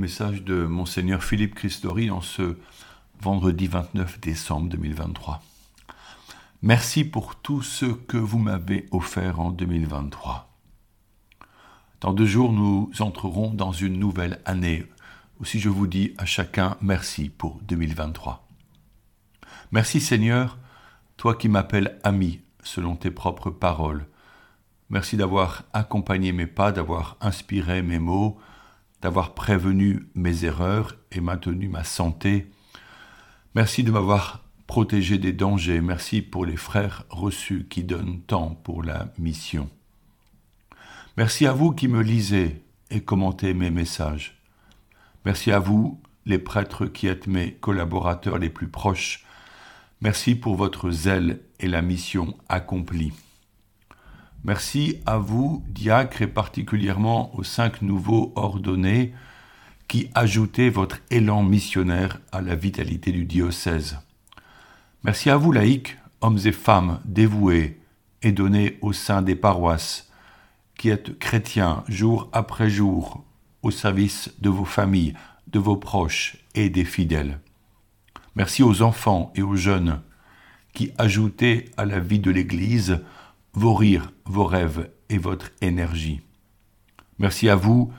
Message de Monseigneur Philippe Christori en ce vendredi 29 décembre 2023. Merci pour tout ce que vous m'avez offert en 2023. Dans deux jours, nous entrerons dans une nouvelle année. Aussi, je vous dis à chacun merci pour 2023. Merci Seigneur, toi qui m'appelles ami selon tes propres paroles. Merci d'avoir accompagné mes pas, d'avoir inspiré mes mots, d'avoir prévenu mes erreurs et maintenu ma santé. Merci de m'avoir protégé des dangers. Merci pour les frères reçus qui donnent tant pour la mission. Merci à vous qui me lisez et commentez mes messages. Merci à vous, les prêtres qui êtes mes collaborateurs les plus proches. Merci pour votre zèle et la mission accomplie. Merci à vous, diacres, et particulièrement aux cinq nouveaux ordonnés qui ajoutez votre élan missionnaire à la vitalité du diocèse. Merci à vous, laïcs, hommes et femmes dévoués et donnés au sein des paroisses, qui êtes chrétiens jour après jour au service de vos familles, de vos proches et des fidèles. Merci aux enfants et aux jeunes qui ajoutez à la vie de l'Église vos rires, vos rêves et votre énergie. Merci à vous,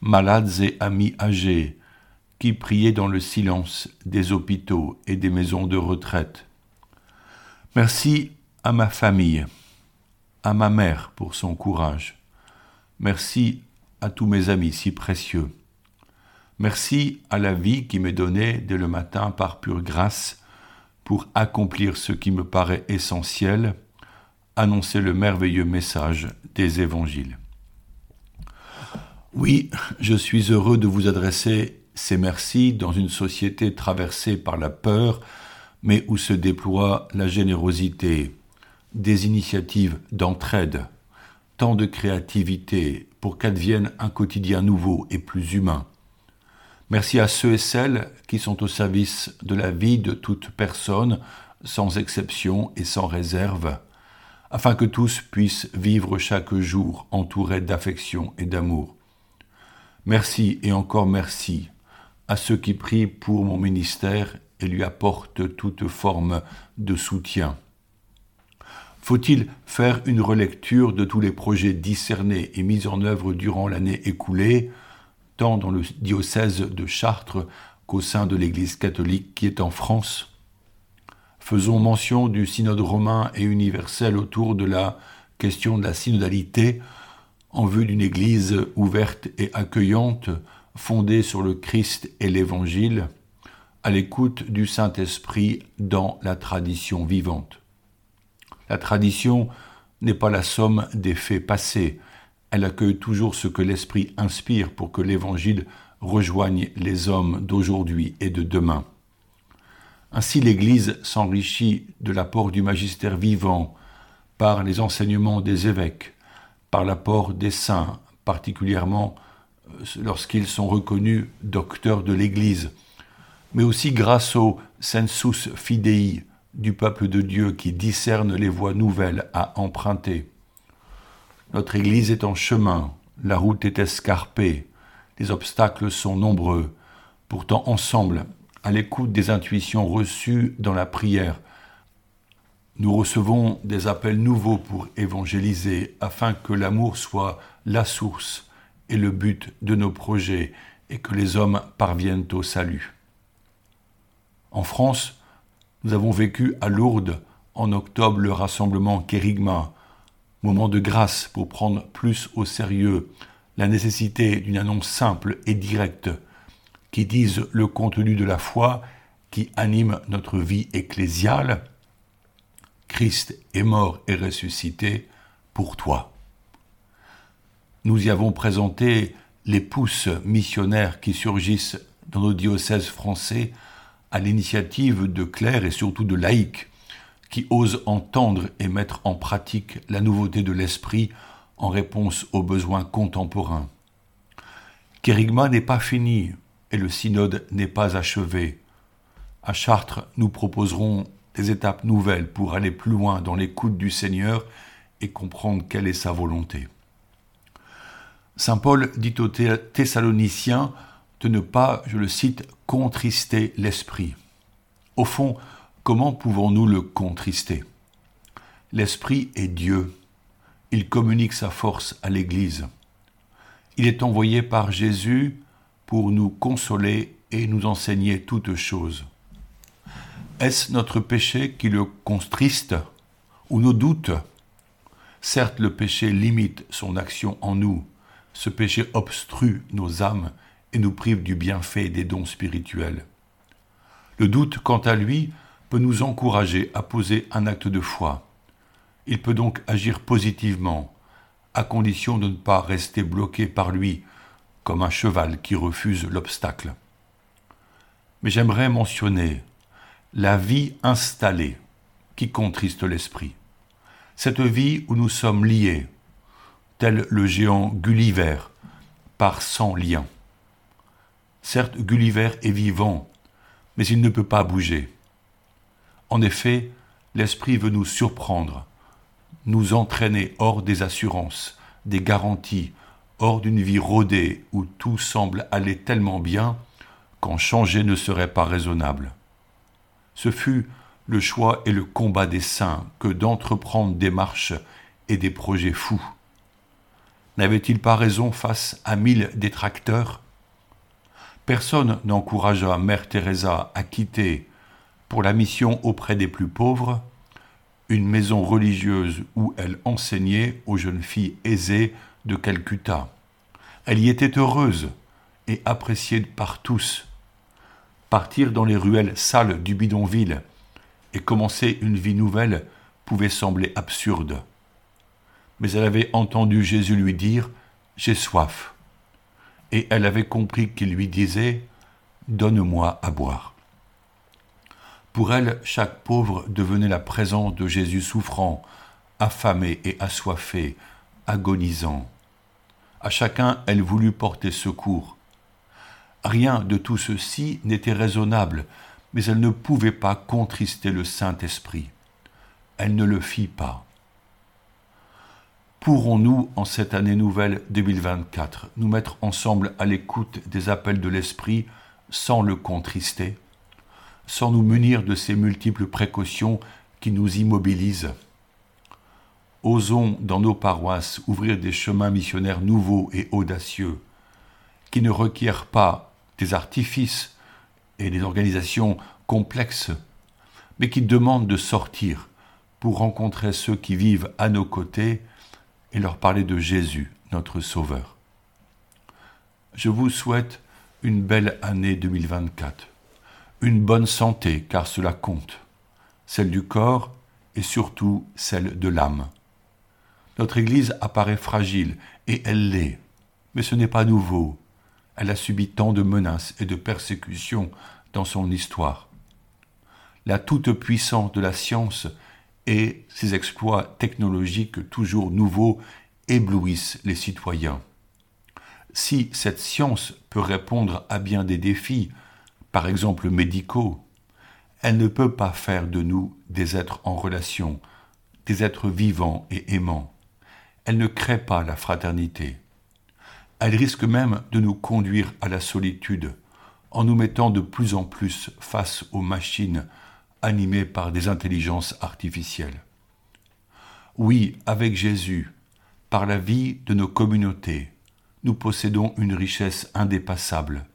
malades et amis âgés, qui priez dans le silence des hôpitaux et des maisons de retraite. Merci à ma famille, à ma mère pour son courage. Merci à tous mes amis si précieux. Merci à la vie qui m'est donnée dès le matin par pure grâce pour accomplir ce qui me paraît essentiel, annoncer le merveilleux message des évangiles. Oui, je suis heureux de vous adresser ces merci dans une société traversée par la peur, mais où se déploie la générosité, des initiatives d'entraide, tant de créativité pour qu'advienne un quotidien nouveau et plus humain. Merci à ceux et celles qui sont au service de la vie de toute personne, sans exception et sans réserve, afin que tous puissent vivre chaque jour entourés d'affection et d'amour. Merci et encore merci à ceux qui prient pour mon ministère et lui apportent toute forme de soutien. Faut-il faire une relecture de tous les projets discernés et mis en œuvre durant l'année écoulée, tant dans le diocèse de Chartres qu'au sein de l'Église catholique qui est en France? Faisons mention du synode romain et universel autour de la question de la synodalité en vue d'une Église ouverte et accueillante, fondée sur le Christ et l'Évangile, à l'écoute du Saint-Esprit dans la tradition vivante. La tradition n'est pas la somme des faits passés, elle accueille toujours ce que l'Esprit inspire pour que l'Évangile rejoigne les hommes d'aujourd'hui et de demain. Ainsi l'Église s'enrichit de l'apport du magistère vivant par les enseignements des évêques, par l'apport des saints, particulièrement euh, lorsqu'ils sont reconnus docteurs de l'Église, mais aussi grâce au sensus fidei du peuple de Dieu qui discerne les voies nouvelles à emprunter. Notre Église est en chemin, la route est escarpée, les obstacles sont nombreux, pourtant ensemble à l'écoute des intuitions reçues dans la prière. Nous recevons des appels nouveaux pour évangéliser afin que l'amour soit la source et le but de nos projets et que les hommes parviennent au salut. En France, nous avons vécu à Lourdes en octobre le rassemblement Kérigma, moment de grâce pour prendre plus au sérieux la nécessité d'une annonce simple et directe qui disent le contenu de la foi qui anime notre vie ecclésiale. Christ est mort et ressuscité pour toi. Nous y avons présenté les pousses missionnaires qui surgissent dans nos diocèses français à l'initiative de clercs et surtout de laïcs qui osent entendre et mettre en pratique la nouveauté de l'esprit en réponse aux besoins contemporains. Kérigma n'est pas fini, et le synode n'est pas achevé. À Chartres, nous proposerons des étapes nouvelles pour aller plus loin dans l'écoute du Seigneur et comprendre quelle est sa volonté. Saint Paul dit aux Thessaloniciens de ne pas, je le cite, contrister l'esprit. Au fond, comment pouvons-nous le contrister? L'esprit est Dieu. Il communique sa force à l'Église. Il est envoyé par Jésus pour nous consoler et nous enseigner toutes choses. Est-ce notre péché qui le contriste ou nos doutes? Certes, le péché limite son action en nous. Ce péché obstrue nos âmes et nous prive du bienfait des dons spirituels. Le doute, quant à lui, peut nous encourager à poser un acte de foi. Il peut donc agir positivement, à condition de ne pas rester bloqué par lui, comme un cheval qui refuse l'obstacle. Mais j'aimerais mentionner la vie installée qui contriste l'esprit. Cette vie où nous sommes liés, tel le géant Gulliver, par cent liens. Certes, Gulliver est vivant, mais il ne peut pas bouger. En effet, l'esprit veut nous surprendre, nous entraîner hors des assurances, des garanties, hors d'une vie rodée où tout semble aller tellement bien qu'en changer ne serait pas raisonnable. Ce fut le choix et le combat des saints que d'entreprendre des marches et des projets fous. N'avait-il pas raison face à mille détracteurs? Personne n'encouragea Mère Teresa à quitter, pour la mission auprès des plus pauvres, une maison religieuse où elle enseignait aux jeunes filles aisées de Calcutta. Elle y était heureuse et appréciée par tous. Partir dans les ruelles sales du bidonville et commencer une vie nouvelle pouvait sembler absurde. Mais elle avait entendu Jésus lui dire J'ai soif et elle avait compris qu'il lui disait Donne-moi à boire. Pour elle, chaque pauvre devenait la présence de Jésus souffrant, affamé et assoiffé, agonisant. À chacun, elle voulut porter secours. Rien de tout ceci n'était raisonnable, mais elle ne pouvait pas contrister le Saint-Esprit. Elle ne le fit pas. Pourrons-nous, en cette année nouvelle 2024, nous mettre ensemble à l'écoute des appels de l'Esprit sans le contrister, sans nous munir de ces multiples précautions qui nous immobilisent? Osons dans nos paroisses ouvrir des chemins missionnaires nouveaux et audacieux, qui ne requièrent pas des artifices et des organisations complexes, mais qui demandent de sortir pour rencontrer ceux qui vivent à nos côtés et leur parler de Jésus, notre Sauveur. Je vous souhaite une belle année 2024, une bonne santé car cela compte, celle du corps et surtout celle de l'âme. Notre Église apparaît fragile, et elle l'est, mais ce n'est pas nouveau. Elle a subi tant de menaces et de persécutions dans son histoire. La toute-puissance de la science et ses exploits technologiques toujours nouveaux éblouissent les citoyens. Si cette science peut répondre à bien des défis, par exemple médicaux, elle ne peut pas faire de nous des êtres en relation, des êtres vivants et aimants. Elle ne crée pas la fraternité. Elle risque même de nous conduire à la solitude, en nous mettant de plus en plus face aux machines animés par des intelligences artificielles. Oui, avec Jésus, par la vie de nos communautés, nous possédons une richesse indépassable,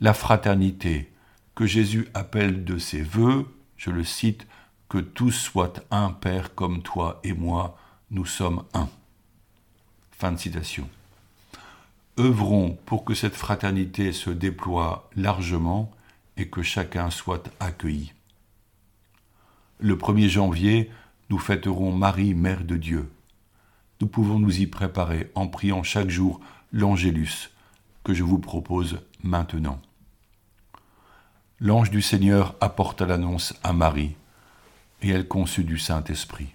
la fraternité, que Jésus appelle de ses voeux, je le cite, que tous soient un Père comme toi et moi, nous sommes un. Fin. Œuvrons pour que cette fraternité se déploie largement et que chacun soit accueilli. Le 1er janvier, nous fêterons Marie, Mère de Dieu. Nous pouvons nous y préparer en priant chaque jour l'Angélus que je vous propose maintenant. L'ange du Seigneur apporta l'annonce à Marie, et elle conçut du Saint-Esprit.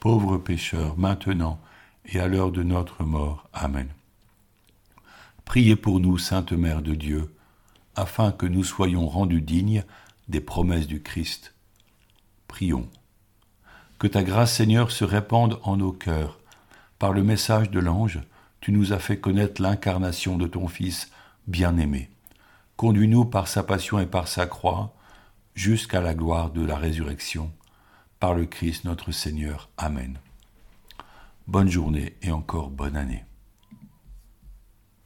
pauvres pécheurs, maintenant et à l'heure de notre mort. Amen. Priez pour nous, Sainte Mère de Dieu, afin que nous soyons rendus dignes des promesses du Christ. Prions. Que ta grâce, Seigneur, se répande en nos cœurs. Par le message de l'ange, tu nous as fait connaître l'incarnation de ton Fils bien-aimé. Conduis-nous par sa passion et par sa croix, jusqu'à la gloire de la résurrection. Par le Christ notre Seigneur. Amen. Bonne journée et encore bonne année.